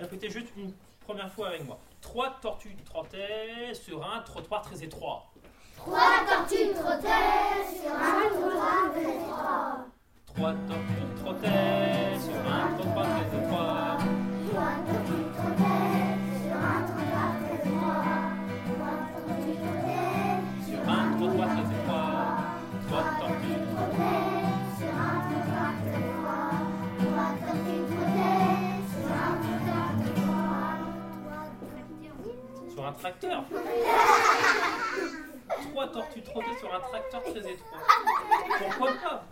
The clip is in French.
répéter juste une première fois avec moi. Trois tortues trottaient sur un trottoir très étroit. Trois tortues trottaient sur un trottoir très étroit. Trois tortues sur un tracteur. Trois tortues trottaient sur un tracteur très étroit. Pourquoi pas?